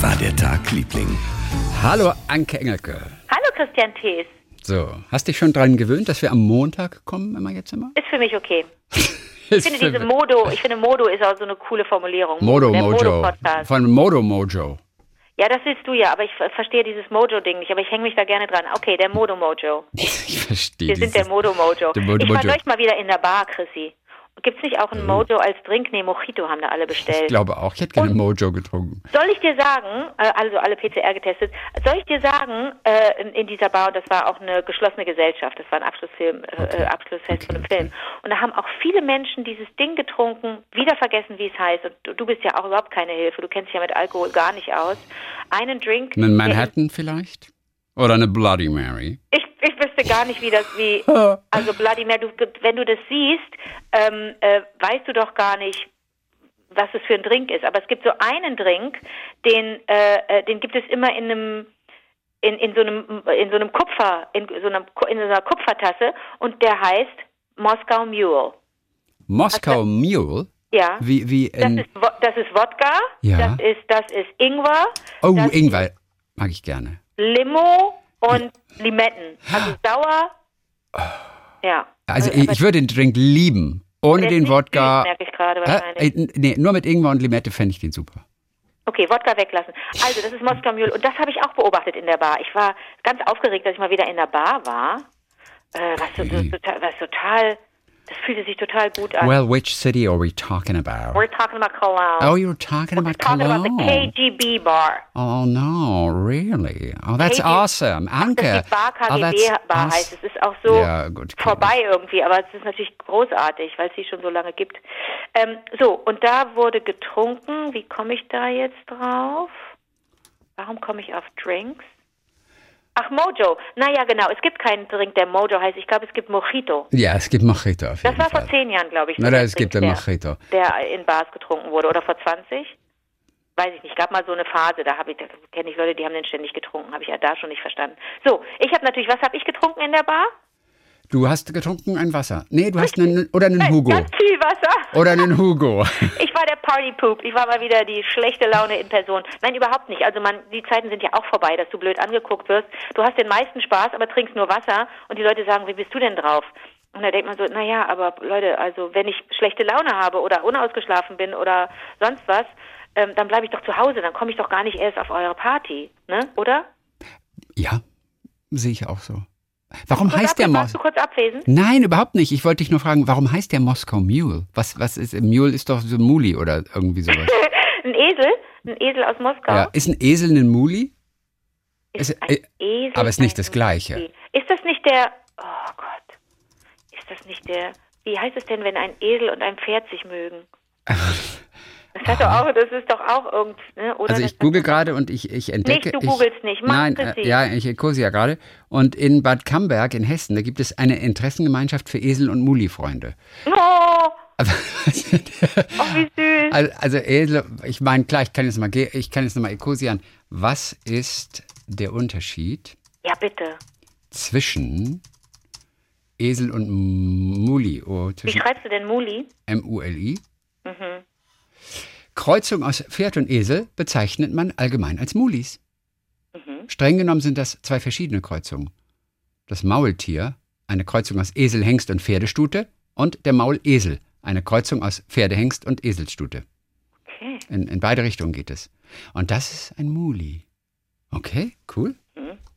Wie war der Tag, Liebling? Hallo Anke Engelke. Hallo Christian Thees. So, hast dich schon daran gewöhnt, dass wir am Montag kommen, immer jetzt immer? Ist für mich okay. Ich finde diese Modo, ich finde Modo ist auch so eine coole Formulierung. Modo Der Mojo. Modo-Podcast. Von Modo Mojo. Ja, das willst du ja, aber ich ver- verstehe dieses Mojo-Ding nicht, aber ich hänge mich da gerne dran. Okay, der Modo Mojo. Ich verstehe Wir sind der Modo Mojo. Der Modo Ich war neulich mal wieder in der Bar, Chrissy. Gibt's nicht auch ein Mojo als Drink? Nee, Mojito haben da alle Ich bestellt. glaube auch. Ich hätte gerne Mojo getrunken. Soll ich dir sagen, äh, also alle PCR getestet, soll ich dir sagen, äh, in, in dieser Bar, und das war auch eine geschlossene Gesellschaft, das war ein Abschlussfilm, äh, Abschlussfest von einem Film. Und da haben auch viele Menschen dieses Ding getrunken, wieder vergessen, wie es heißt. Und du, bist ja auch überhaupt keine Hilfe, du kennst dich ja mit Alkohol gar nicht aus. Einen Drink. Einen der- Manhattan vielleicht? Oder eine Bloody Mary? Ich, ich wüsste gar nicht, wie das, wie, also Bloody Mary, du, wenn du das siehst, ähm, äh, weißt du doch gar nicht, was es für ein Drink ist. Aber es gibt so einen Drink, den, äh, äh, den gibt es immer in einem, in, in so einem, in so einem Kupfer, in so einem, in so einer Kupfertasse und der heißt Moskau Mule. Moskau Mule? Ja. Wie, wie Das ist, das ist Wodka, Ja. das ist, das ist Ingwer, Oh, Ingwer. Mag ich gerne. Limo und Limetten. Also sauer. Ja. Also Aber ich, ich würde den Drink lieben. Ohne den nicht Wodka. merke ich gerade wahrscheinlich. Äh, nee, nur mit Ingwer und Limette fände ich den super. Okay, Wodka weglassen. Also, das ist Moskau Mule. Und das habe ich auch beobachtet in der Bar. Ich war ganz aufgeregt, dass ich mal wieder in der Bar war. Äh, was, so, so, was total, das fühlte sich total gut an. Well, which city are we talking about? We're talking about Cologne. Oh, you're talking about talking about the Cologne. KGB Bar. Oh no, really? Oh, that's KG awesome. Das Anke. ist die Bar oh, KGB that's Bar heißt. Es ist auch so Ja, gut, vorbei irgendwie, aber es ist natürlich großartig, weil es sie schon so lange gibt. Ähm, so, und da wurde getrunken. Wie komme ich da jetzt drauf? Warum komme ich auf Drinks? Ach, Mojo. Naja, genau. Es gibt keinen Drink, der Mojo heißt. Ich glaube, es gibt Mojito. Ja, es gibt Mojito Das war Fall. vor zehn Jahren, glaube ich. Der es gibt Drink, den der- Mojito. Der in Bars getrunken wurde. Oder vor 20? Weiß ich nicht. gab mal so eine Phase, da habe ich, kenne ich Leute, die haben den ständig getrunken. Habe ich ja da schon nicht verstanden. So, ich habe natürlich, was habe ich getrunken in der Bar? Du hast getrunken ein Wasser. Nee, du hast einen oder einen Hugo. Ganz viel Wasser. Oder einen Hugo. Ich war der Partypoop. Ich war mal wieder die schlechte Laune in Person. Nein, überhaupt nicht. Also man, die Zeiten sind ja auch vorbei, dass du blöd angeguckt wirst. Du hast den meisten Spaß, aber trinkst nur Wasser und die Leute sagen, wie bist du denn drauf? Und da denkt man so, naja, aber Leute, also wenn ich schlechte Laune habe oder unausgeschlafen bin oder sonst was, ähm, dann bleibe ich doch zu Hause, dann komme ich doch gar nicht erst auf eure Party, ne? Oder? Ja, sehe ich auch so. Warum Kurz heißt der abwesend? Mos... Warst du kurz abwesend? Nein, überhaupt nicht. Ich wollte dich nur fragen, warum heißt der Moskau Mule? Was, was ist, Mule ist doch so ein Muli oder irgendwie sowas. Ein Esel? Ein Esel aus Moskau? ja, ist ein Esel ein Muli? Ist Ist- ein äh, Esel aber ist nicht das Gleiche. Muli? Ist das nicht der, oh Gott, ist das nicht der, wie heißt es denn, wenn ein Esel und ein Pferd sich mögen? Das auch, das ist doch auch irgend, ne? Oder Also ich google gerade und ich, ich entdecke... Nicht, du googelst nicht. Mach Nein, das äh, ja, ich kurse ja gerade. Und in Bad Camberg in Hessen, da gibt es eine Interessengemeinschaft für Esel- und Muli-Freunde. Oh, Aber- oh, wie süß. Also, also Esel, ich meine, klar, ich kann jetzt mal, ich kann jetzt nochmal Ekosian. Was ist der Unterschied Ja, bitte. zwischen Esel und Muli? Oh, Wie schreibst du denn Muli? M-U-L-I? Mhm. Kreuzung aus Pferd und Esel bezeichnet man allgemein als Mulis. Mhm. Streng genommen sind das zwei verschiedene Kreuzungen. Das Maultier, eine Kreuzung aus Esel, Hengst und Pferdestute, und der Maulesel, eine Kreuzung aus Pferdehengst und Eselsstute. Okay. In, in beide Richtungen geht es. Und das ist ein Muli. Okay, cool.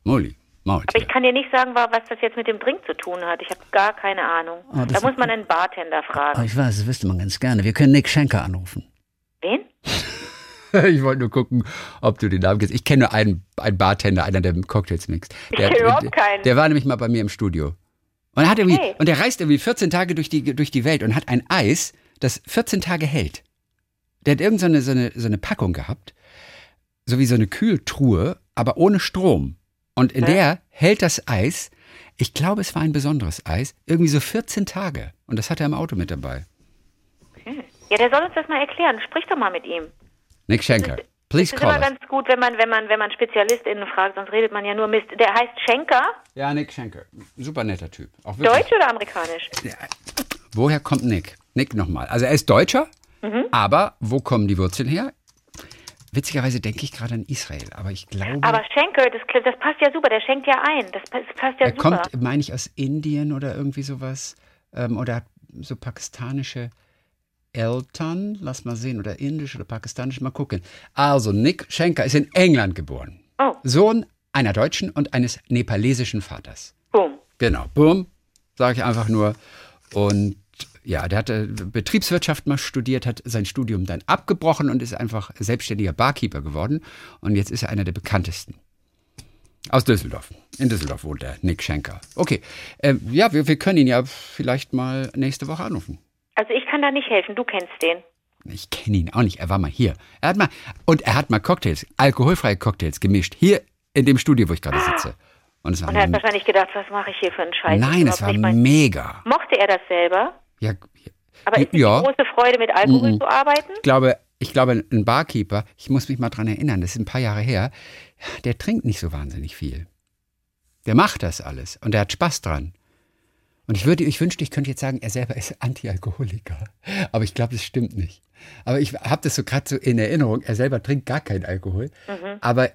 Muli, Aber Maultier. ich kann dir nicht sagen, wa- was das jetzt mit dem Drink zu tun hat. Ich habe gar keine Ahnung. Oh, da muss man einen Bartender Oh, fragen. ich weiß, das wüsste man ganz gerne. Wir können Nick Schenker anrufen. Ich wollte nur gucken, ob du den Namen kennst. Ich kenne nur einen, einen Bartender, einer, der Cocktails mixt. Der, kenn überhaupt der, keinen. der war nämlich mal bei mir im Studio. Und, er hat irgendwie, Okay. und der reist irgendwie 14 Tage durch die, durch die Welt und hat ein Eis, das 14 Tage hält. Der hat irgendeine so eine, so eine Packung gehabt, so wie so eine Kühltruhe, aber ohne Strom. Und in Hä? der hält das Eis, ich glaube, es war ein besonderes Eis, irgendwie so 14 Tage. Und das hat er im Auto mit dabei. Ja, der soll uns das mal erklären. Sprich doch mal mit ihm. Nick Schenker, please Es ist immer us. ganz gut, wenn man, wenn man, wenn man SpezialistInnen fragt, sonst redet man ja nur Mist. Der heißt Schenker. Ja, Nick Schenker. Super netter Typ. Deutsch oder amerikanisch? Woher kommt Nick? Nick nochmal. Also er ist Deutscher, Mhm. aber wo kommen die Wurzeln her? witzigerweise denke ich gerade an Israel, aber ich glaube. Aber Schenker, das, das passt ja super, der schenkt ja ein. Das, das passt ja er super. kommt, meine ich, aus Indien oder irgendwie sowas. Ähm, oder hat so pakistanische Eltern. Lass mal sehen. Oder indisch oder pakistanisch. Mal gucken. Also, Nick Schenker ist in England geboren. Oh. Sohn einer deutschen und eines nepalesischen Vaters. Boom. Genau, bumm, sage ich einfach nur. Und ja, der hat äh, Betriebswirtschaft mal studiert, hat sein Studium dann abgebrochen und ist einfach selbstständiger Barkeeper geworden. Und jetzt ist er einer der bekanntesten. Aus Düsseldorf. In Düsseldorf wohnt er, Nick Schenker. Okay, ähm, ja, wir, wir können ihn ja vielleicht mal nächste Woche anrufen. Also ich kann da nicht helfen, du kennst den. Ich kenne ihn auch nicht, er war mal hier. Er hat mal, und er hat mal Cocktails, alkoholfreie Cocktails gemischt, hier in dem Studio, wo ich gerade sitze. Und es war Und er hat wahrscheinlich gedacht, was mache ich hier für einen Scheiß? Nein, es war mega. Mochte er das selber? Ja, Aber ist ja. die große Freude, mit Alkohol Mhm. zu arbeiten? Ich glaube, ich glaube, ein Barkeeper, ich muss mich mal dran erinnern, das ist ein paar Jahre her, der trinkt nicht so wahnsinnig viel. Der macht das alles und der hat Spaß dran. Und ich würde, ich wünschte, ich könnte jetzt sagen, er selber ist Antialkoholiker. Aber ich glaube, das stimmt nicht. Aber ich habe das so gerade so in Erinnerung, er selber trinkt gar keinen Alkohol. Mhm. Aber,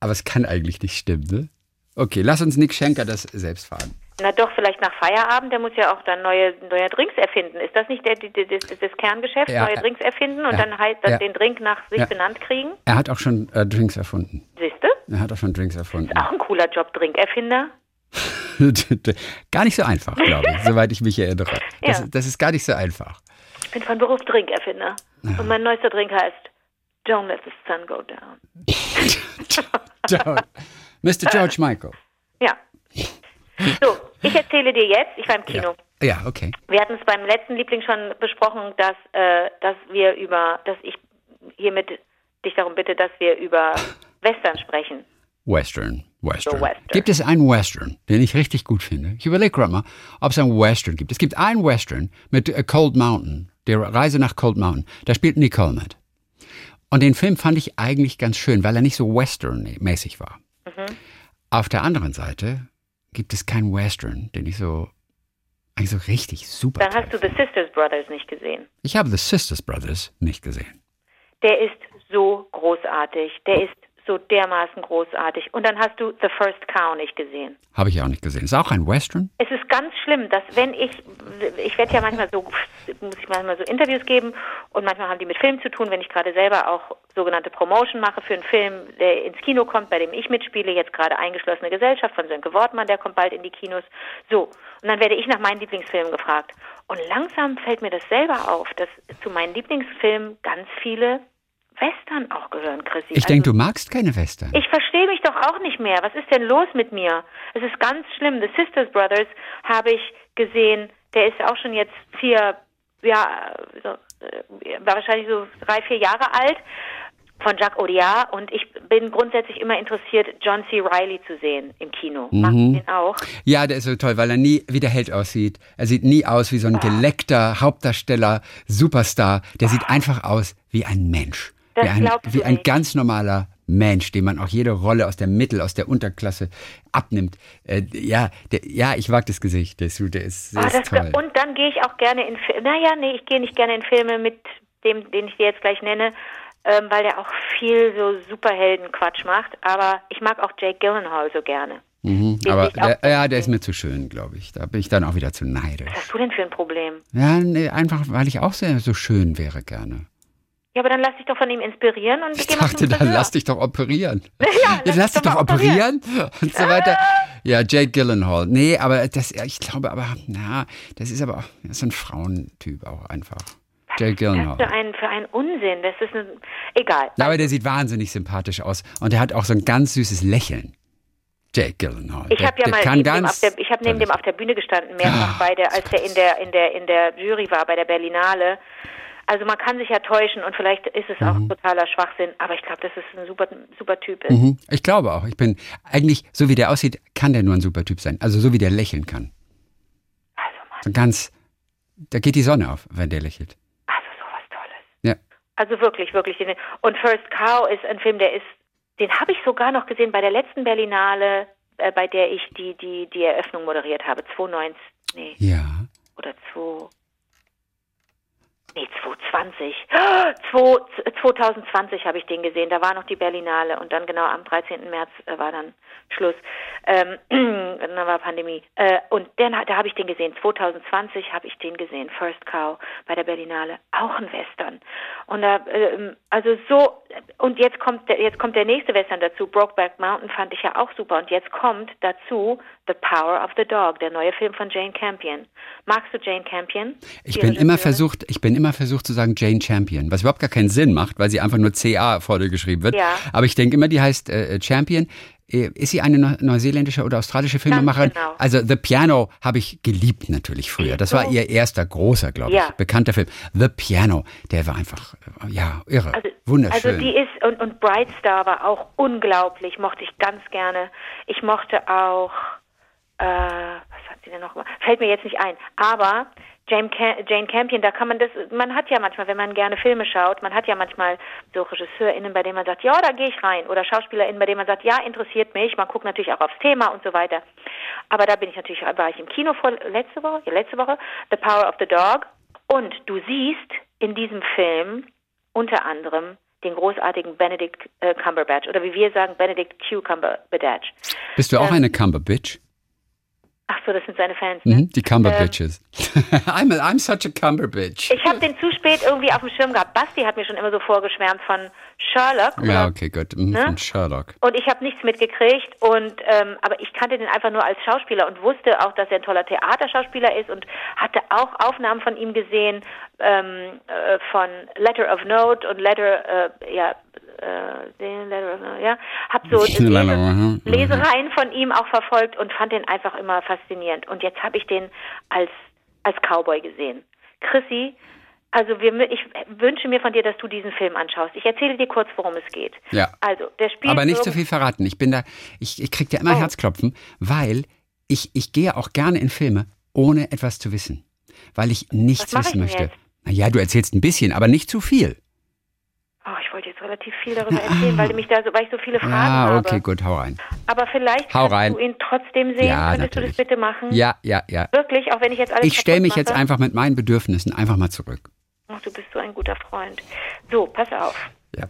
aber es kann eigentlich nicht stimmen, ne? Okay, lass uns Nick Schenker das selbst fahren. Na doch, vielleicht nach Feierabend, der muss ja auch dann neue, neue Drinks erfinden. Ist das nicht der, die, die, das, das Kerngeschäft, Ja, neue. Drinks erfinden und Ja, dann halt dann ja. den Drink nach sich benannt kriegen? Er hat auch schon äh, Drinks erfunden. Siehst du? Er hat auch schon Drinks erfunden. Auch ein cooler Job, Drinkerfinder. gar nicht so einfach, glaube ich, soweit ich mich erinnere. Das, Ja. das ist gar nicht so einfach. Ich bin von Beruf Drinkerfinder. Und mein neuester Drink heißt Don't let the sun go down. Mr. George Michael. Ja. So, ich erzähle dir jetzt, ich war im Kino. Ja, okay. Wir hatten es beim letzten Liebling schon besprochen, dass, äh, dass wir über, dass ich hiermit dich darum bitte, dass wir über Western sprechen. Western. Western. So Western. Gibt es einen Western, den ich richtig gut finde? Ich überlege gerade mal, ob es einen Western gibt. Es gibt einen Western mit äh, Cold Mountain, der Reise nach Cold Mountain. Da spielt Nicole mit. Und den Film fand ich eigentlich ganz schön, weil er nicht so Western-mäßig war. Mhm. Auf der anderen Seite gibt es keinen Western, den ich so, eigentlich so richtig super Dann hast du The. Sisters Brothers nicht gesehen. Ich habe The Sisters Brothers nicht gesehen. Der ist so großartig. Der ist so dermaßen großartig. Und dann hast du The First Cow nicht gesehen. Habe ich auch nicht gesehen. Ist auch ein Western? Es ist ganz schlimm, dass wenn ich, ich werde ja manchmal so, muss ich manchmal so Interviews geben und manchmal haben die mit Film zu tun, wenn ich gerade selber auch sogenannte Promotion mache für einen Film, der ins Kino kommt, bei dem ich mitspiele, jetzt gerade Eingeschlossene Gesellschaft von Sönke Wortmann, der kommt bald in die Kinos. So, und dann werde ich nach meinen Lieblingsfilmen gefragt. Und langsam fällt mir das selber auf, dass zu meinen Lieblingsfilmen ganz viele Western auch gehören, Chrissy. Ich denke, du magst keine Western. Ich verstehe mich doch auch nicht mehr. Was ist denn los mit mir? Es ist ganz schlimm. The Sisters Brothers habe ich gesehen. Der ist auch schon jetzt vier, ja, so, äh, war wahrscheinlich so drei, vier Jahre alt von Jacques Audiard und ich bin grundsätzlich immer interessiert, John C. Reilly zu sehen im Kino. Magst du den auch? Ja, der ist so toll, weil er nie wie der Held aussieht. Er sieht nie aus wie so ein geleckter Hauptdarsteller, Superstar. Der sieht einfach aus wie ein Mensch. Das wie ein, glaubst wie du ein nicht. ganz normaler Mensch, dem man auch jede Rolle aus der Mittel, aus der Unterklasse abnimmt. Äh, ja, der, ja, ich mag das Gesicht. Der ist, der ist, der Ah, ist toll. und dann gehe ich auch gerne in Filme. Naja, nee, ich gehe nicht gerne in Filme mit dem, den ich dir jetzt gleich nenne, ähm, weil der auch viel so Superhelden-Quatsch macht. Aber ich mag auch Jake Gyllenhaal so gerne. Mhm, aber der, ja, der ist mir zu schön, glaube ich. Da bin ich dann auch wieder zu neidisch. Was hast du denn für ein Problem? Ja, nee, einfach, weil ich auch sehr so schön wäre gerne. Ja, aber dann lass dich doch von ihm inspirieren und Ich dachte, dann Friseur. lass dich doch operieren. Ja, Jetzt lass dich doch mal operieren und so weiter. Ja, Jake Gyllenhaal. Nee, aber das, ich glaube aber, na, das ist aber auch, das ist ein Frauentyp auch einfach. Jake Was Gyllenhaal. für ein, für ein Unsinn. Das ist ein, egal. Aber der sieht wahnsinnig sympathisch aus und er hat auch so ein ganz süßes Lächeln. Jake Gyllenhaal. Ich Der- habe ja der mal neben dem der, ich habe neben dem auf der Bühne gestanden mehrfach bei der, als der in der in der in der Jury war bei der Berlinale. Also man kann sich ja täuschen und vielleicht ist es auch totaler Schwachsinn, aber ich glaube, dass es ein super super Typ ist. Mhm. Ich glaube auch. Ich bin eigentlich, so wie der aussieht, kann der nur ein super Typ sein. Also so wie der lächeln kann. Also Mann, So ganz, da geht die Sonne auf, wenn der lächelt. also sowas Tolles. Ja. Also wirklich, wirklich. Und First Cow ist ein Film, der ist, den habe ich sogar noch gesehen bei der letzten Berlinale, äh, bei der ich die die die Eröffnung moderiert habe, 2019, nee, Ja. oder 2 Nee, 2020. Oh, 2020 habe ich den gesehen. Da war noch die Berlinale und dann genau am 13. März äh, war dann Schluss. Ähm, dann war Pandemie. Äh, und den, da habe ich den gesehen. 2020 habe ich den gesehen. First Cow bei der Berlinale. Auch ein Western. Und da, äh, also so, und jetzt kommt, der, jetzt kommt der nächste Western dazu. Brokeback Mountain fand ich ja auch super. Und jetzt kommt dazu The Power of the Dog, der neue Film von Jane Campion. Magst du Jane Campion? Ich bin immer versucht, ich bin immer versucht zu sagen Jane Champion, was überhaupt gar keinen Sinn macht, weil sie einfach nur CA vorne geschrieben wird. Ja. Aber ich denke immer, die heißt äh, Champion. Äh, Ist sie eine neu- neuseeländische oder australische Filmemacherin? genau. Also The Piano habe ich geliebt natürlich früher. Das war ihr erster großer, glaube ich, Ja. bekannter Film. The Piano, der war einfach, äh, ja, irre, Also, wunderschön. Also die ist und, und Bright Star war auch unglaublich, mochte ich ganz gerne. Ich mochte auch, äh, was hat sie denn noch gemacht? Fällt mir jetzt nicht ein. Aber Jane, Cam Jane Campion, da kann man das, man hat ja manchmal, wenn man gerne Filme schaut, man hat ja manchmal so RegisseurInnen, bei denen man sagt, ja, da gehe ich rein. Oder SchauspielerInnen, bei denen man sagt, ja, interessiert mich. Man guckt natürlich auch aufs Thema und so weiter. Aber da bin ich natürlich, war ich im Kino vor letzte Woche, ja, letzte Woche, The Power of the Dog. Und du siehst in diesem Film unter anderem den großartigen Benedict äh, Cumberbatch oder wie wir sagen, Benedict Q Cumberbatch. Bist du auch ähm, eine Cumberbitch? Ach so, das sind seine Fans, ne? Mhm, die Cumberbitches. I'm, a, I'm such a Cumberbitch. Ich habe den zu spät irgendwie auf dem Schirm gehabt. Basti hat mir schon immer so vorgeschwärmt von Sherlock. Ja, oder? okay, gut. Mhm, Ne? Von Sherlock. Und ich habe nichts mitgekriegt und ähm, aber ich kannte den einfach nur als Schauspieler und wusste auch, dass er ein toller Theaterschauspieler ist und hatte auch Aufnahmen von ihm gesehen ähm, äh, von Letter of Note und Letter äh, ja äh, ja hab so Lese, Lesereien von ihm auch verfolgt und fand den einfach immer faszinierend und jetzt habe ich den als als Cowboy gesehen. Chrissy also wir, ich wünsche mir von dir, dass du diesen Film anschaust. Ich erzähle dir kurz, worum es geht. Ja. Also, der spielt Aber nicht so viel verraten. Ich bin da, ich, ich krieg da immer Oh. Herzklopfen, weil ich, ich gehe auch gerne in Filme, ohne etwas zu wissen. Weil ich nichts ich wissen denn möchte. jetzt? Naja, du erzählst ein bisschen, aber nicht zu viel. Oh, ich wollte jetzt relativ viel darüber erzählen, weil, mich da so, weil ich so viele Fragen Ah, habe. okay, gut, hau rein. Aber vielleicht Hau kannst rein. du ihn trotzdem sehen. Ja, Könntest natürlich. du das bitte machen? Ja, ja, ja. Wirklich, auch wenn ich jetzt alles Ich stelle mich jetzt mache? einfach mit meinen Bedürfnissen einfach mal zurück. Ach, du bist so ein guter Freund. So, pass auf. Ja.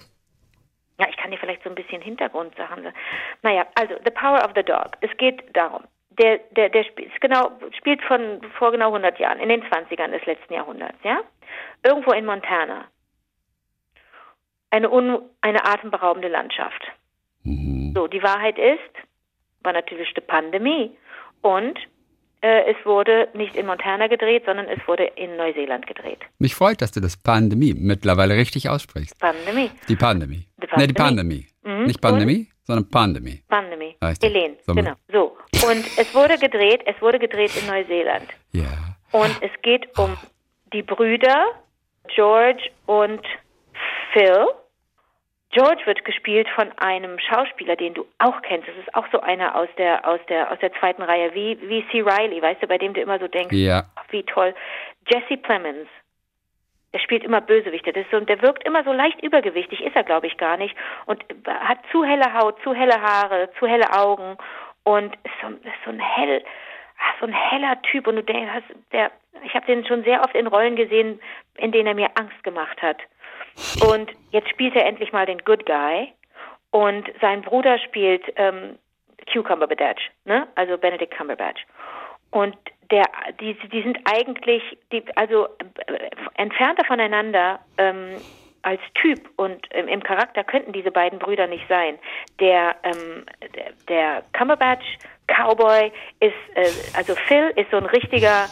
Ja, ich kann dir vielleicht so ein bisschen Hintergrundsachen sagen. Naja, also The Power of the Dog. Es geht darum. Der, der, der spielt, genau, spielt von vor genau 100 Jahren, in den 20ern des letzten Jahrhunderts, ja? Irgendwo in Montana. Eine, un, eine atemberaubende Landschaft. Mhm. So, die Wahrheit ist, war natürlich die Pandemie. Und äh, es wurde nicht in Montana gedreht, sondern es wurde in Neuseeland gedreht. Mich freut, dass du das Pandemie mittlerweile richtig aussprichst. Pandemie. Die Pandemie. Die Nee, die Pandemie. Mhm. Nicht Pandemie, sondern Pandemie. Pandemie. Richtig. Helene, So. genau. So. Und es wurde gedreht, es wurde gedreht in Neuseeland. Ja. Und es geht um die Brüder George und Phil. George wird gespielt von einem Schauspieler, den du auch kennst. Das ist auch so einer aus der aus der aus der zweiten Reihe, wie wie C. Riley, weißt du, bei dem du immer so denkst, Ja. ach, wie toll. Jesse Plemons. Der spielt immer Bösewichte. Das ist so, der wirkt immer so leicht übergewichtig, ist er, glaube ich, gar nicht. Und hat zu helle Haut, zu helle Haare, zu helle Augen und ist so, ist so ein hell, so ein heller Typ. Und du denkst, der, ich habe den schon sehr oft in Rollen gesehen, in denen er mir Angst gemacht hat. Und jetzt spielt er endlich mal den Good Guy. Und sein Bruder spielt ähm, Cucumber Badge, ne? Also Benedict Cumberbatch. Und der, die, die sind eigentlich, die, also äh, entfernter voneinander ähm, als Typ und ähm, im Charakter könnten diese beiden Brüder nicht sein. Der, ähm, der, der Cumberbatch Cowboy ist, äh, also Phil ist so ein richtiger,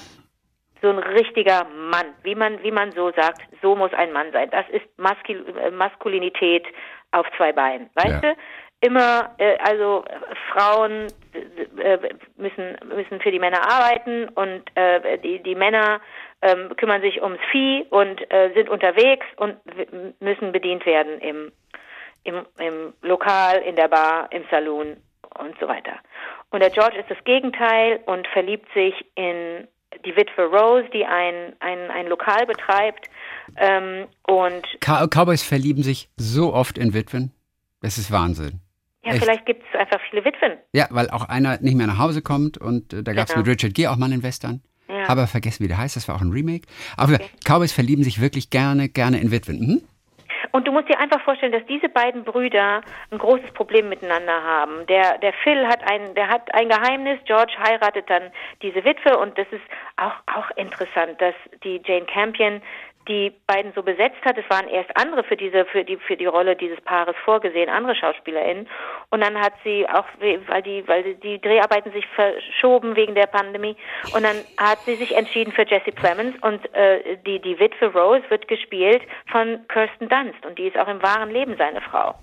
so ein richtiger Mann, wie man, wie man so sagt, so muss ein Mann sein. Das ist Maskul äh, Maskulinität auf zwei Beinen, weißt Ja. du? Immer, äh, also äh, Frauen äh, müssen müssen für die Männer arbeiten und äh, die die Männer ähm, kümmern sich ums Vieh und äh, sind unterwegs und müssen bedient werden im im, im Lokal, in der Bar, im Saloon und so weiter. Und der George ist das Gegenteil und verliebt sich in die Witwe Rose, die ein, ein, ein Lokal betreibt. Ähm, und Cow Cowboys verlieben sich so oft in Witwen. Das ist Wahnsinn. ja, Echt? vielleicht gibt es einfach viele Witwen. Ja, weil auch einer nicht mehr nach Hause kommt und äh, da gab es Genau. mit Richard Gere auch mal einen Western. Ja. aber vergessen, wie der heißt. Das war auch ein Remake. Aber Cowboys verlieben sich wirklich gerne, gerne in Witwen. Mhm. Und du musst dir einfach vorstellen, dass diese beiden Brüder ein großes Problem miteinander haben. Der, der Phil hat ein, der hat ein Geheimnis, George heiratet dann diese Witwe und das ist auch, auch interessant, dass die Jane Campion die beiden so besetzt hat. Es waren erst andere für diese, für die, für die Rolle dieses Paares vorgesehen, andere SchauspielerInnen. Und dann hat sie auch, weil die, weil die Dreharbeiten sich verschoben wegen der Pandemie. Und dann hat sie sich entschieden für Jesse Plemons und äh, die, die Witwe Rose wird gespielt von Kirsten Dunst und die ist auch im wahren Leben seine Frau.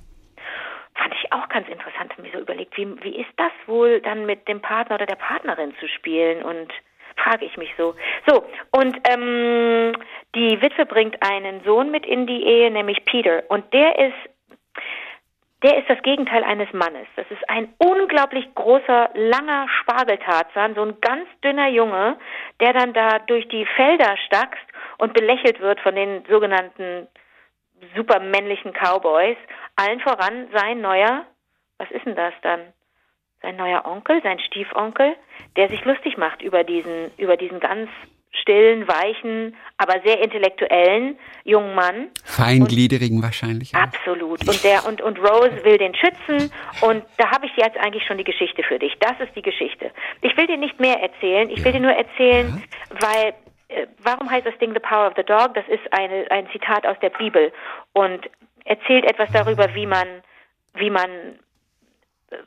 Fand ich auch ganz interessant, habe mir so überlegt, wie, wie ist das wohl dann mit dem Partner oder der Partnerin zu spielen und frage ich mich so. So, und ähm, die Witwe bringt einen Sohn mit in die Ehe, nämlich Peter. Und der ist der ist das Gegenteil eines Mannes. Das ist ein unglaublich großer, langer Spargeltarzan, so ein ganz dünner Junge, der dann da durch die Felder stackst und belächelt wird von den sogenannten supermännlichen Cowboys. Allen voran sein neuer, was ist denn das dann? Sein neuer Onkel, sein Stiefonkel, der sich lustig macht über diesen, über diesen ganz stillen, weichen, aber sehr intellektuellen jungen Mann. Feingliedrigen und, wahrscheinlich. Auch. Absolut. Und der und und Rose will den schützen und da habe ich jetzt eigentlich schon die Geschichte für dich. Das ist die Geschichte. Ich will dir nicht mehr erzählen. Ich ja. will dir nur erzählen, ja. weil äh, warum heißt das Ding The Power of the Dog? Das ist eine, ein Zitat aus der Bibel und erzählt etwas darüber, wie man wie man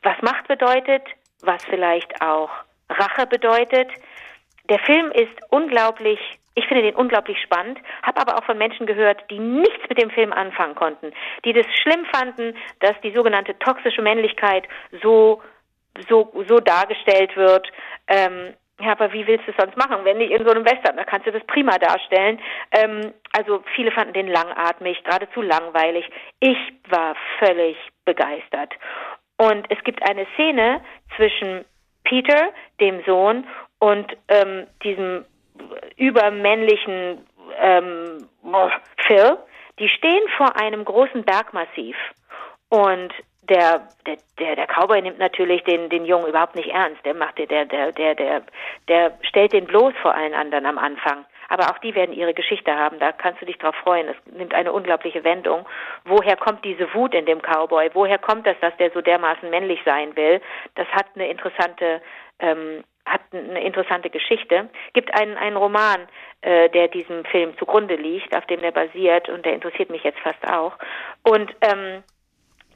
was Macht bedeutet, was vielleicht auch Rache bedeutet. Der Film ist unglaublich, ich finde den unglaublich spannend, habe aber auch von Menschen gehört, die nichts mit dem Film anfangen konnten, die das schlimm fanden, dass die sogenannte toxische Männlichkeit so so so dargestellt wird. Ähm, ja, aber wie willst du es sonst machen, wenn nicht in so einem Western? Da kannst du das prima darstellen. Ähm, also viele fanden den langatmig, geradezu langweilig. Ich war völlig begeistert. Und es gibt eine Szene zwischen Peter, dem Sohn, und ähm, diesem übermännlichen ähm, Phil, die stehen vor einem großen Bergmassiv und der, der, der, der Cowboy nimmt natürlich den, den Jungen überhaupt nicht ernst. Der macht, der, der, der, der, der stellt den bloß vor allen anderen am Anfang. Aber auch die werden ihre Geschichte haben. Da kannst du dich drauf freuen. Es nimmt eine unglaubliche Wendung. Woher kommt diese Wut in dem Cowboy? Woher kommt das, dass der so dermaßen männlich sein will? Das hat eine interessante ähm, hat eine interessante Geschichte. Gibt einen, einen Roman, äh, der diesem Film zugrunde liegt, auf dem der basiert und der interessiert mich jetzt fast auch. Und ähm,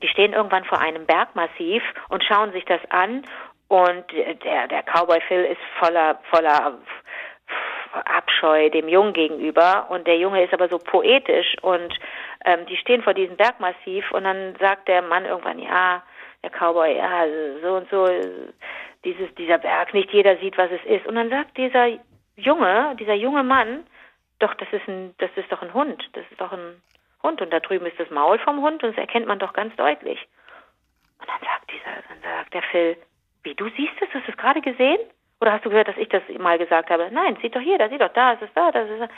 die stehen irgendwann vor einem Bergmassiv und schauen sich das an und der, der Cowboy Phil ist voller, voller Abscheu dem Jungen gegenüber und der Junge ist aber so poetisch und ähm, die stehen vor diesem Bergmassiv und dann sagt der Mann irgendwann, ja, der Cowboy, ja, so und so, dieses, dieser Berg, nicht jeder sieht, was es ist. Und dann sagt dieser Junge, dieser junge Mann, doch, das ist ein, das ist doch ein Hund, das ist doch ein Hund und da drüben ist das Maul vom Hund und das erkennt man doch ganz deutlich. Und dann sagt dieser, dann sagt der Phil, wie, du siehst es, hast du es gerade gesehen? Oder hast du gehört, dass ich das mal gesagt habe? Nein, sieh doch hier, da sieh doch, da ist es da, das ist es.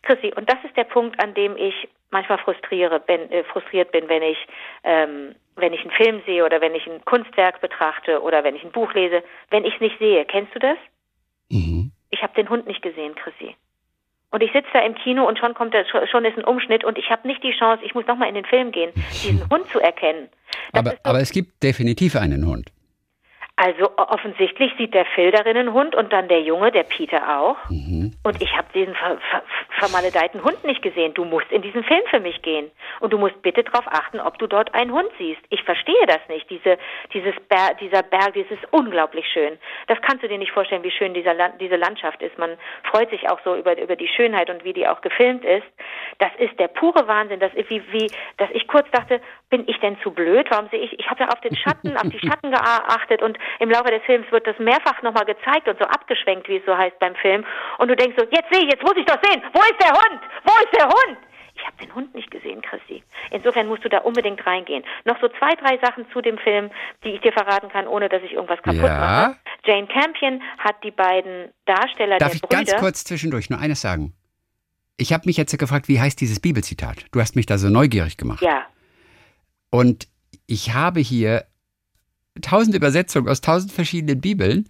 Chrissy, und das ist der Punkt, an dem ich manchmal frustriere, bin, äh, frustriert bin, wenn ich, ähm, wenn ich einen Film sehe oder wenn ich ein Kunstwerk betrachte oder wenn ich ein Buch lese, wenn ich es nicht sehe. Kennst du das? Mhm. Ich habe den Hund nicht gesehen, Chrissy. Und ich sitze da im Kino und schon kommt der, schon ist ein Umschnitt und ich habe nicht die Chance, ich muss nochmal in den Film gehen, diesen Hund zu erkennen. aber, aber es gibt definitiv einen Hund. Also offensichtlich sieht der Phil darin einen Hund und dann der Junge, der Peter auch. Mhm. Und ich habe diesen ver ver vermaledeiten Hund nicht gesehen. Du musst in diesen Film für mich gehen. Und du musst bitte darauf achten, ob du dort einen Hund siehst. Ich verstehe das nicht. Diese, dieses Ber dieser Berg, das ist unglaublich schön. Das kannst du dir nicht vorstellen, wie schön dieser Land diese Landschaft ist. Man freut sich auch so über, über die Schönheit und wie die auch gefilmt ist. Das ist der pure Wahnsinn. Das ist wie, wie, dass ich kurz dachte, bin ich denn zu blöd? Warum sehe ich, ich habe ja auf den Schatten, auf die Schatten geachtet und im Laufe des Films wird das mehrfach nochmal gezeigt und so abgeschwenkt, wie es so heißt beim Film. Und du denkst so, jetzt sehe ich, jetzt muss ich doch sehen. Wo ist der Hund? Wo ist der Hund? Ich habe den Hund nicht gesehen, Christi. Insofern musst du da unbedingt reingehen. Noch so zwei, drei Sachen zu dem Film, die ich dir verraten kann, ohne dass ich irgendwas kaputt ja. mache. Jane Campion hat die beiden Darsteller Darf der ich Brüder... ganz kurz zwischendurch nur eines sagen? Ich habe mich jetzt gefragt, wie heißt dieses Bibelzitat? Du hast mich da so neugierig gemacht. Ja. Und ich habe hier tausend Übersetzungen aus tausend verschiedenen Bibeln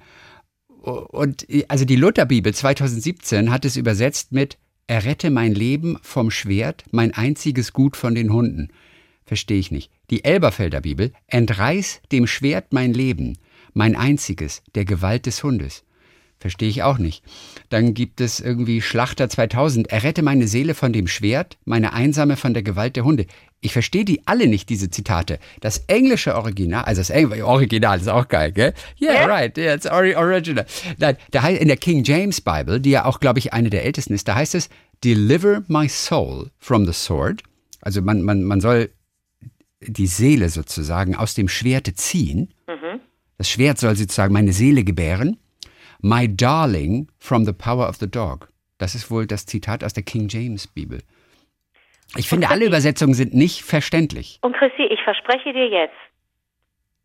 Und also die Lutherbibel 2017 hat es übersetzt mit Errette mein Leben vom Schwert, mein einziges Gut von den Hunden. Verstehe ich nicht. Die Elberfelder Bibel Entreiß dem Schwert mein Leben, mein einziges, der Gewalt des Hundes. Verstehe ich auch nicht. Dann gibt es irgendwie Schlachter 2000. Errette meine Seele von dem Schwert, meine Einsame von der Gewalt der Hunde. Ich verstehe die alle nicht, diese Zitate. Das englische Original, also das Eng Original ist auch geil, gell? Yeah, yeah. right, yeah, it's original. Nein, da in der King James Bible, die ja auch, glaube ich, eine der ältesten ist, da heißt es, Deliver my soul from the sword. Also man, man, man soll die Seele sozusagen aus dem Schwerte ziehen. Mhm. Das Schwert soll sozusagen meine Seele gebären. My darling from the power of the dog. Das ist wohl das Zitat aus der King James Bibel. Ich finde, alle Übersetzungen sind nicht verständlich. Und Chrissy, ich verspreche dir jetzt,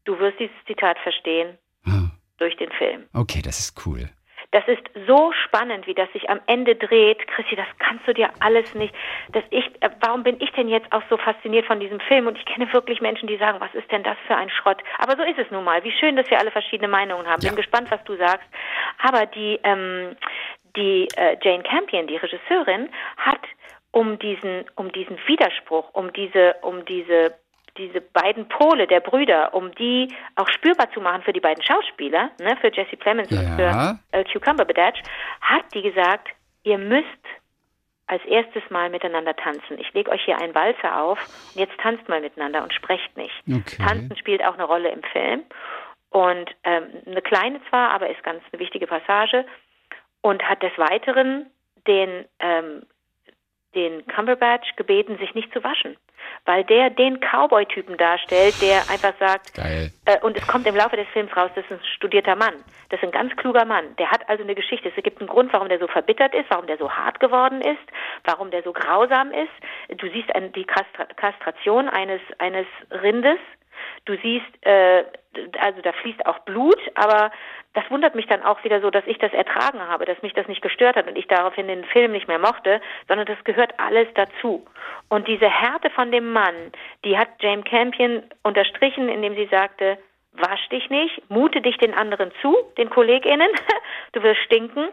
du wirst dieses Zitat verstehen ah. durch den Film. Okay, das ist cool. Das ist so spannend, wie das sich am Ende dreht. Chrissy, das kannst du dir alles nicht. Dass ich, äh, warum bin ich denn jetzt auch so fasziniert von diesem Film? Und ich kenne wirklich Menschen, die sagen, was ist denn das für ein Schrott? Aber so ist es nun mal. Wie schön, dass wir alle verschiedene Meinungen haben. Ja. Bin gespannt, was du sagst. Aber die, ähm, die äh, Jane Campion, die Regisseurin, hat um diesen, um diesen Widerspruch, um diese, um diese diese beiden Pole der Brüder, um die auch spürbar zu machen für die beiden Schauspieler, ne, für Jesse Plemons ja. und für äh, Cucumber Badge, hat die gesagt, ihr müsst als erstes Mal miteinander tanzen. Ich lege euch hier einen Walzer auf und jetzt tanzt mal miteinander und sprecht nicht. Okay. Tanzen spielt auch eine Rolle im Film und ähm, eine kleine zwar, aber ist ganz eine wichtige Passage. Und hat des Weiteren den ähm, den Cumberbatch gebeten, sich nicht zu waschen, weil der den Cowboy-Typen darstellt, der einfach sagt, Geil. Äh, und es kommt im Laufe des Films raus, das ist ein studierter Mann, das ist ein ganz kluger Mann, der hat also eine Geschichte, es gibt einen Grund, warum der so verbittert ist, warum der so hart geworden ist, warum der so grausam ist. Du siehst die Kastration eines, eines Rindes, du siehst, äh, also da fließt auch Blut, aber das wundert mich dann auch wieder so, dass ich das ertragen habe, dass mich das nicht gestört hat und ich daraufhin den Film nicht mehr mochte, sondern das gehört alles dazu. Und diese Härte von dem Mann, die hat James Campion unterstrichen, indem sie sagte, wasch dich nicht, mute dich den anderen zu, den KollegInnen, du wirst stinken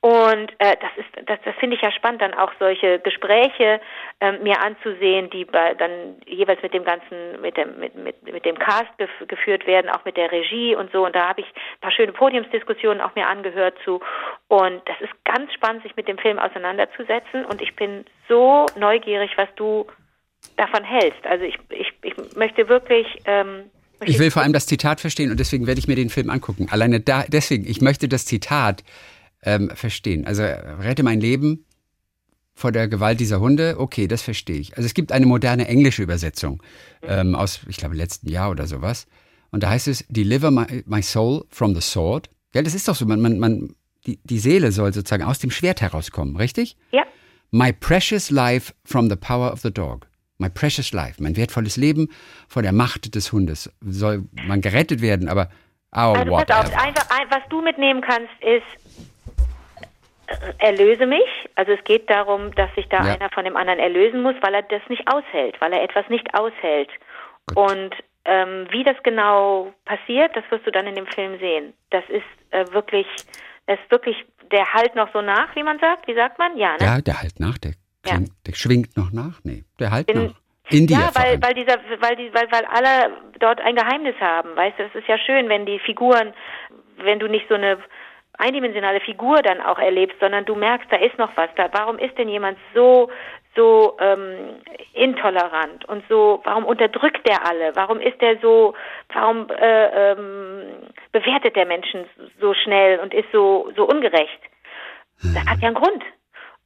und äh, das ist, das, das finde ich ja spannend, dann auch solche Gespräche äh, mir anzusehen, die bei, dann jeweils mit dem ganzen, mit dem, mit, mit, mit dem Cast gef geführt werden, auch mit der Regie und so. Und da habe ich ein paar schöne Podiumsdiskussionen auch mir angehört zu. Und das ist ganz spannend, sich mit dem Film auseinanderzusetzen. Und ich bin so neugierig, was du davon hältst. Also ich, ich, ich möchte wirklich ähm, ich will vor allem das Zitat verstehen und deswegen werde ich mir den Film angucken. Alleine da, deswegen, ich möchte das Zitat ähm, verstehen. Also rette mein Leben vor der Gewalt dieser Hunde, okay, das verstehe ich. Also es gibt eine moderne englische Übersetzung ähm, aus, ich glaube, letzten Jahr oder sowas. Und da heißt es, deliver my, my soul from the sword. Gell, das ist doch so, man, man, man, die, die Seele soll sozusagen aus dem Schwert herauskommen, richtig? Ja. My precious life from the power of the dog. My precious life, mein wertvolles Leben vor der Macht des Hundes. Soll man gerettet werden, aber oh, also, pass auf, einfach, was du mitnehmen kannst, ist, erlöse mich. Also es geht darum, dass sich da ja. einer von dem anderen erlösen muss, weil er das nicht aushält, weil er etwas nicht aushält. Gut. Und ähm, wie das genau passiert, das wirst du dann in dem Film sehen. Das ist äh, wirklich, das ist wirklich, der halt noch so nach, wie man sagt. Wie sagt man? Ja, ne? Ja, der halt nach, der, klingt, ja. der schwingt noch nach. Nee, der halt in, noch. In ja, weil, weil dieser, weil die, weil, weil alle dort ein Geheimnis haben, weißt du, es ist ja schön, wenn die Figuren, wenn du nicht so eine eindimensionale Figur dann auch erlebst, sondern du merkst, da ist noch was da. Warum ist denn jemand so so ähm, intolerant und so, warum unterdrückt der alle? Warum ist der so, warum äh, ähm, bewertet der Menschen so schnell und ist so so ungerecht? Das hat ja einen Grund.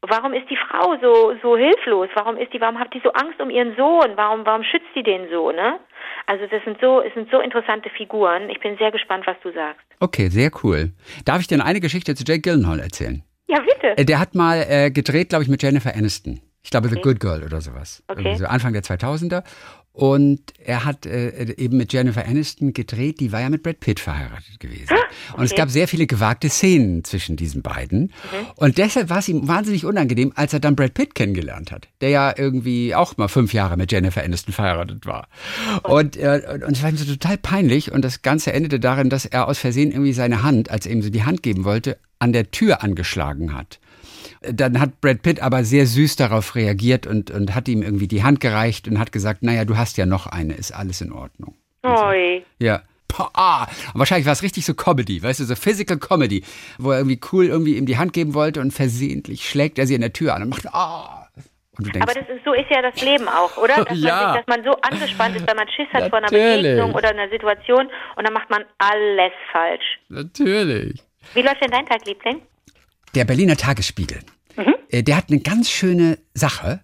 Warum ist die Frau so so hilflos? Warum ist die, warum hat die so Angst um ihren Sohn? Warum warum schützt sie den so, ne? Also das sind so, es sind so interessante Figuren. Ich bin sehr gespannt, was du sagst. Okay, sehr cool. Darf ich dir eine Geschichte zu Jake Gyllenhaal erzählen? Ja, bitte. Äh, der hat mal äh, gedreht, glaube ich, mit Jennifer Aniston. Ich glaube, okay. The Good Girl oder sowas. Okay. So Anfang der 2000er. Und er hat äh, eben mit Jennifer Aniston gedreht, die war ja mit Brad Pitt verheiratet gewesen. Ah, Und es gab sehr viele gewagte Szenen zwischen diesen beiden. Mhm. Und deshalb war es ihm wahnsinnig unangenehm, als er dann Brad Pitt kennengelernt hat, der ja irgendwie auch mal fünf Jahre mit Jennifer Aniston verheiratet war. Und, äh, und es war ihm so total peinlich. Und das Ganze endete darin, dass er aus Versehen irgendwie seine Hand, als er ihm so die Hand geben wollte, an der Tür angeschlagen hat. Dann hat Brad Pitt aber sehr süß darauf reagiert und, und hat ihm irgendwie die Hand gereicht und hat gesagt, naja, du hast ja noch eine, ist alles in Ordnung. Oi. Ja. Ah, und wahrscheinlich war es richtig so Comedy, weißt du, so Physical Comedy, wo er irgendwie cool irgendwie ihm die Hand geben wollte und versehentlich schlägt er sie in der Tür an und macht ah. Denkst, Aber das ist, so ist ja das Leben auch, oder? Dass, Ja. man, sich, dass man so angespannt ist, weil man Schiss hat vor einer Natürlich. Begegnung oder einer Situation und dann macht man alles falsch. natürlich. Wie läuft denn dein Tag, Liebling? Der Berliner Tagesspiegel, äh, der hat eine ganz schöne Sache.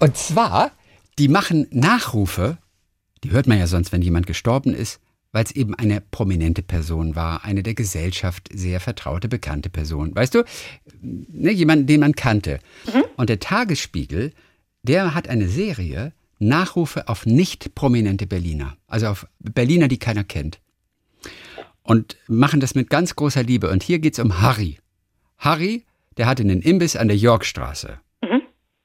Und zwar, die machen Nachrufe, die hört man ja sonst, wenn jemand gestorben ist, weil es eben eine prominente Person war, eine der Gesellschaft sehr vertraute, bekannte Person. Weißt du, ne, jemanden, den man kannte. Und der Tagesspiegel, der hat eine Serie Nachrufe auf nicht prominente Berliner, also auf Berliner, die keiner kennt. Und machen das mit ganz großer Liebe. Und hier geht's um Harry. Harry, der hatte einen Imbiss an der Yorkstraße.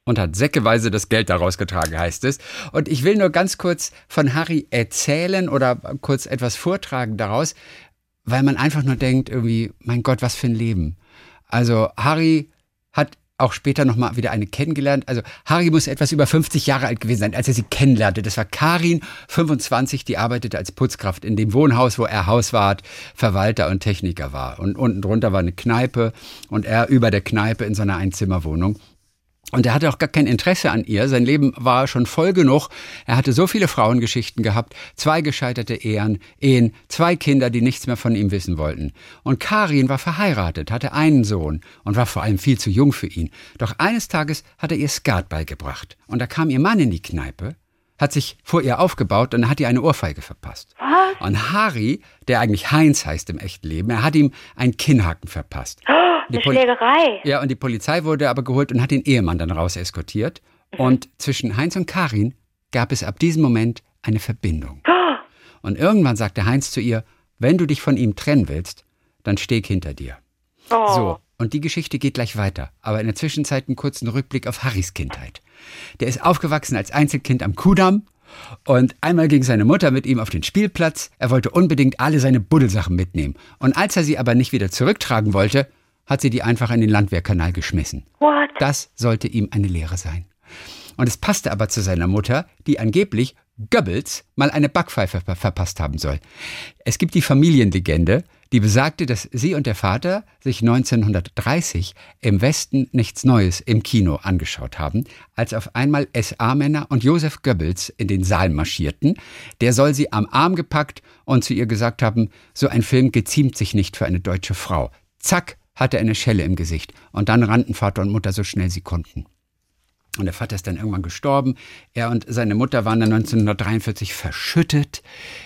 Und hat säckeweise das Geld daraus getragen, heißt es. Und ich will nur ganz kurz von Harry erzählen oder kurz etwas vortragen daraus, weil man einfach nur denkt, irgendwie, mein Gott, was für ein Leben. Also Harry auch später nochmal wieder eine kennengelernt. Also Harry muss etwas über 50 Jahre alt gewesen sein, als er sie kennenlernte. Das war Karin, 25, die arbeitete als Putzkraft in dem Wohnhaus, wo er Hauswart, Verwalter und Techniker war. Und unten drunter war eine Kneipe und er über der Kneipe in so einer Einzimmerwohnung. Und er hatte auch gar kein Interesse an ihr. Sein Leben war schon voll genug. Er hatte so viele Frauengeschichten gehabt, zwei gescheiterte Ehen, Ehen, zwei Kinder, die nichts mehr von ihm wissen wollten. Und Karin war verheiratet, hatte einen Sohn und war vor allem viel zu jung für ihn. Doch eines Tages hat er ihr Skat beigebracht. Und da kam ihr Mann in die Kneipe, hat sich vor ihr aufgebaut und hat ihr eine Ohrfeige verpasst. Was? Und Harry, der eigentlich Heinz heißt im echten Leben, er hat ihm einen Kinnhaken verpasst. Die Poli- Schlägerei. ja, und die Polizei wurde aber geholt und hat den Ehemann dann raus eskortiert. Und zwischen Heinz und Karin gab es ab diesem Moment eine Verbindung. Und irgendwann sagte Heinz zu ihr, wenn du dich von ihm trennen willst, dann steh ich hinter dir. Oh. So, und die Geschichte geht gleich weiter. Aber in der Zwischenzeit einen kurzen Rückblick auf Harrys Kindheit. Der ist aufgewachsen als Einzelkind am Kudamm. Und einmal ging seine Mutter mit ihm auf den Spielplatz. Er wollte unbedingt alle seine Buddelsachen mitnehmen. Und als er sie aber nicht wieder zurücktragen wollte, hat sie die einfach in den Landwehrkanal geschmissen. What? Das sollte ihm eine Lehre sein. Und es passte aber zu seiner Mutter, die angeblich Goebbels mal eine Backpfeife ver verpasst haben soll. Es gibt die Familienlegende, die besagte, dass sie und der Vater sich 1930 im Westen nichts Neues im Kino angeschaut haben, als auf einmal SA-Männer und Josef Goebbels in den Saal marschierten. Der soll sie am Arm gepackt und zu ihr gesagt haben, so ein Film geziemt sich nicht für eine deutsche Frau. Zack, hatte er eine Schelle im Gesicht. Und dann rannten Vater und Mutter so schnell sie konnten. Und der Vater ist dann irgendwann gestorben. Er und seine Mutter waren dann 1943 verschüttet.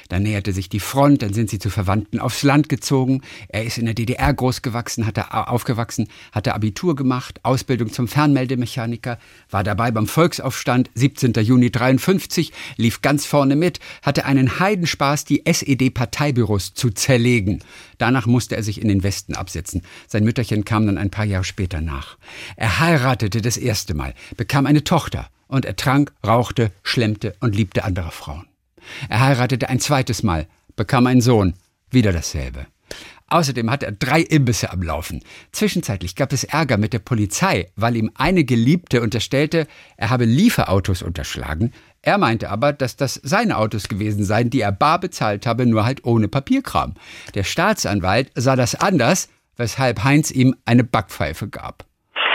Dann näherte sich die Front, dann sind sie zu Verwandten aufs Land gezogen. Er ist in der DDR großgewachsen, hatte aufgewachsen, hatte Abitur gemacht, Ausbildung zum Fernmeldemechaniker, war dabei beim Volksaufstand 17. Juni 53, lief ganz vorne mit, hatte einen Heidenspaß, die SED-Parteibüros zu zerlegen. Danach musste er sich in den Westen absetzen. Sein Mütterchen kam dann ein paar Jahre später nach. Er heiratete das erste Mal, bekam eine Tochter und er trank, rauchte, schlemmte und liebte andere Frauen. Er heiratete ein zweites Mal, bekam einen Sohn, wieder dasselbe. Außerdem hat er drei Imbisse am Laufen. Zwischenzeitlich gab es Ärger mit der Polizei, weil ihm eine Geliebte unterstellte, er habe Lieferautos unterschlagen. Er meinte aber, dass das seine Autos gewesen seien, die er bar bezahlt habe, nur halt ohne Papierkram. Der Staatsanwalt sah das anders, weshalb Heinz ihm eine Backpfeife gab.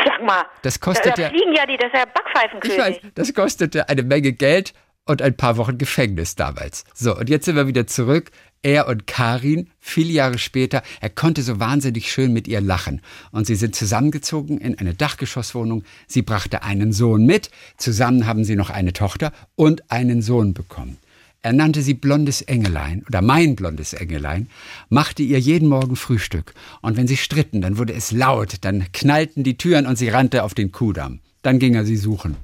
Sag mal. Das da, kostete- da fliegen ja die, das ist ja Backpfeifenkönig. Ich weiß, das kostete eine Menge Geld und ein paar Wochen Gefängnis damals. So, und jetzt sind wir wieder zurück. Er und Karin, viele Jahre später, er konnte so wahnsinnig schön mit ihr lachen. Und sie sind zusammengezogen in eine Dachgeschosswohnung. Sie brachte einen Sohn mit. Zusammen haben sie noch eine Tochter und einen Sohn bekommen. Er nannte sie blondes Engelein oder mein blondes Engelein, machte ihr jeden Morgen Frühstück. Und wenn sie stritten, dann wurde es laut, dann knallten die Türen und sie rannte auf den Kudamm. Dann ging er sie suchen.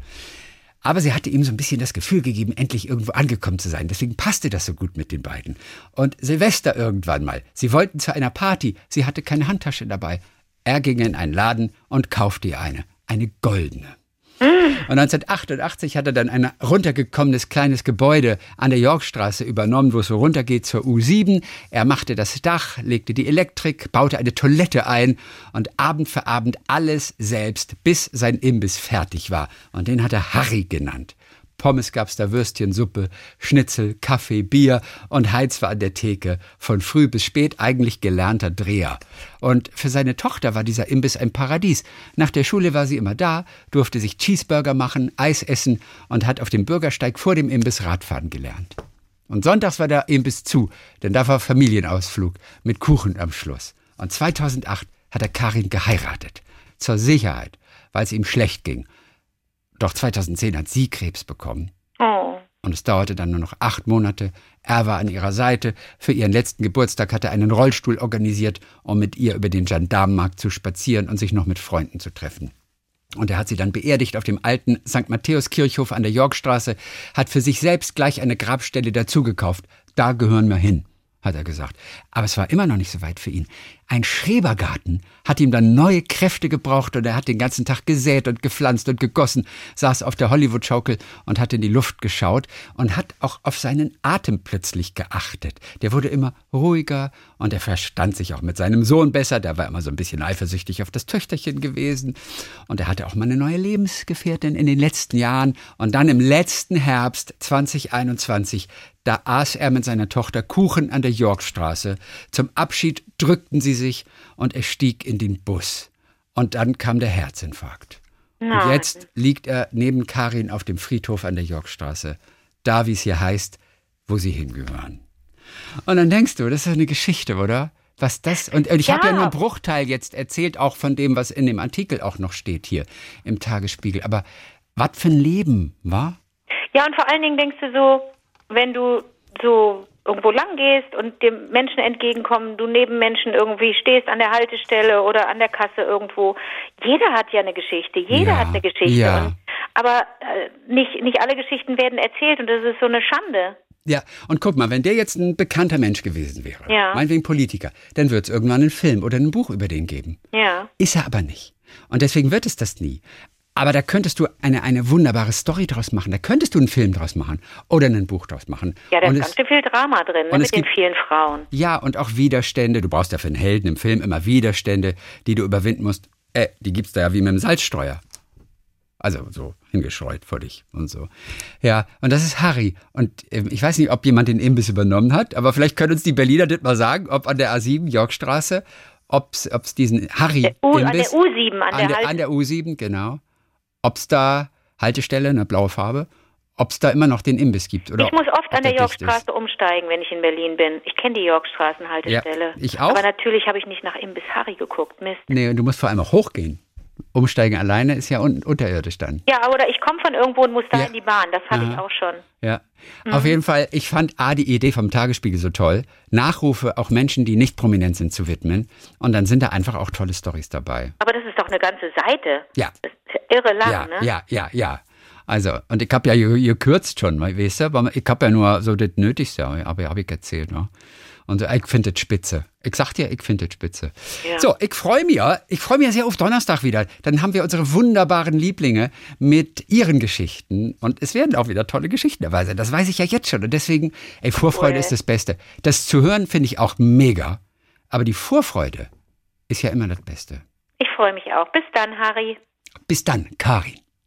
Aber sie hatte ihm so ein bisschen das Gefühl gegeben, endlich irgendwo angekommen zu sein. Deswegen passte das so gut mit den beiden. Und Silvester irgendwann mal. Sie wollten zu einer Party. Sie hatte keine Handtasche dabei. Er ging in einen Laden und kaufte ihr eine. Eine goldene. Und 1988 hat er dann ein runtergekommenes kleines Gebäude an der Yorkstraße übernommen, wo es so runtergeht zur U7. Er machte das Dach, legte die Elektrik, baute eine Toilette ein und Abend für Abend alles selbst, bis sein Imbiss fertig war. Und den hat er Harry genannt. Pommes gab's da, Würstchen, Suppe, Schnitzel, Kaffee, Bier und Heiz war an der Theke. Von früh bis spät eigentlich gelernter Dreher. Und für seine Tochter war dieser Imbiss ein Paradies. Nach der Schule war sie immer da, durfte sich Cheeseburger machen, Eis essen und hat auf dem Bürgersteig vor dem Imbiss Radfahren gelernt. Und sonntags war der Imbiss zu, denn da war Familienausflug mit Kuchen am Schluss. Und 2008 hat er Karin geheiratet. Zur Sicherheit, weil es ihm schlecht ging doch 2010 hat sie Krebs bekommen. Oh. Und es dauerte dann nur noch acht Monate. Er war an ihrer Seite. Für ihren letzten Geburtstag hat er einen Rollstuhl organisiert, um mit ihr über den Gendarmenmarkt zu spazieren und sich noch mit Freunden zu treffen. Und er hat sie dann beerdigt auf dem alten St. Matthäus-Kirchhof an der Yorkstraße, hat für sich selbst gleich eine Grabstelle dazugekauft. Da gehören wir hin hat er gesagt. Aber es war immer noch nicht so weit für ihn. Ein Schrebergarten hat ihm dann neue Kräfte gebraucht und er hat den ganzen Tag gesät und gepflanzt und gegossen, saß auf der Hollywood-Schaukel und hat in die Luft geschaut und hat auch auf seinen Atem plötzlich geachtet. Der wurde immer ruhiger und er verstand sich auch mit seinem Sohn besser. Der war immer so ein bisschen eifersüchtig auf das Töchterchen gewesen. Und er hatte auch mal eine neue Lebensgefährtin in den letzten Jahren. Und dann im letzten Herbst 2021 da aß er mit seiner Tochter Kuchen an der Yorkstraße. Zum Abschied drückten sie sich und er stieg in den Bus. Und dann kam der Herzinfarkt. Nein. Und jetzt liegt er neben Karin auf dem Friedhof an der Yorkstraße. Da, wie es hier heißt, wo sie hingehören. Und dann denkst du, das ist eine Geschichte, oder? Was das, und ich ja. habe ja nur einen Bruchteil jetzt erzählt, auch von dem, was in dem Artikel auch noch steht hier im Tagesspiegel. Aber was für ein Leben, war? Ja, und vor allen Dingen denkst du so, wenn du so irgendwo lang gehst und dem Menschen entgegenkommen, du neben Menschen irgendwie stehst an der Haltestelle oder an der Kasse irgendwo. Jeder hat ja eine Geschichte, jeder ja, hat eine Geschichte. Ja. Und, aber äh, nicht, nicht alle Geschichten werden erzählt und das ist so eine Schande. Ja, und guck mal, wenn der jetzt ein bekannter Mensch gewesen wäre, ja. meinetwegen Politiker, dann wird es irgendwann einen Film oder ein Buch über den geben. Ja. Ist er aber nicht. Und deswegen wird es das nie. Aber da könntest du eine, eine wunderbare Story draus machen. Da könntest du einen Film draus machen oder ein Buch draus machen. Ja, da ist ganz schön viel Drama drin ne, mit den vielen Frauen. Ja, und auch Widerstände. Du brauchst ja für einen Helden im Film immer Widerstände, die du überwinden musst. Äh, die gibt's da ja wie mit dem Salzsteuer. Also so hingeschreut vor dich und so. Ja, und das ist Harry. Und äh, ich weiß nicht, ob jemand den Imbiss übernommen hat, aber vielleicht können uns die Berliner das mal sagen, ob an der A7 Yorkstraße, ob es diesen Harry U, Imbiss an der U7 an, an der, an der U7 genau ob es da Haltestelle, eine blaue Farbe, ob es da immer noch den Imbiss gibt. Oder ich muss oft an der, der Yorkstraße umsteigen, wenn ich in Berlin bin. Ich kenne die Yorkstraßenhaltestelle. Ja, ich auch. Aber natürlich habe ich nicht nach Imbiss Harry geguckt. Mist. Nee, und du musst vor allem auch hochgehen. Umsteigen alleine ist ja un unterirdisch dann. Ja, oder ich komme von irgendwo und muss da ja. in die Bahn. Das habe ich auch schon. Ja. Mhm. Auf jeden Fall, ich fand A, die Idee vom Tagesspiegel so toll. Nachrufe auch Menschen, die nicht prominent sind, zu widmen. Und dann sind da einfach auch tolle Stories dabei. Aber doch eine ganze Seite. Ja. Das ist irre lang, ja, ne? Ja, ja, ja. Also, und ich habe ja gekürzt schon, weißt du, ich habe ja nur so das Nötigste, aber habe ich erzählt. Ne? Und ich finde das spitze. Ich sag dir, ich finde das spitze. Ja. So, ich freue mich, ich freue mich sehr auf Donnerstag wieder. Dann haben wir unsere wunderbaren Lieblinge mit ihren Geschichten. Und es werden auch wieder tolle Geschichten dabei sein. Das weiß ich ja jetzt schon. Und deswegen, ey, Vorfreude cool. ist das Beste. Das zu hören finde ich auch mega. Aber die Vorfreude ist ja immer das Beste. Ich freue mich auch. Bis dann, Harry. Bis dann, Karin.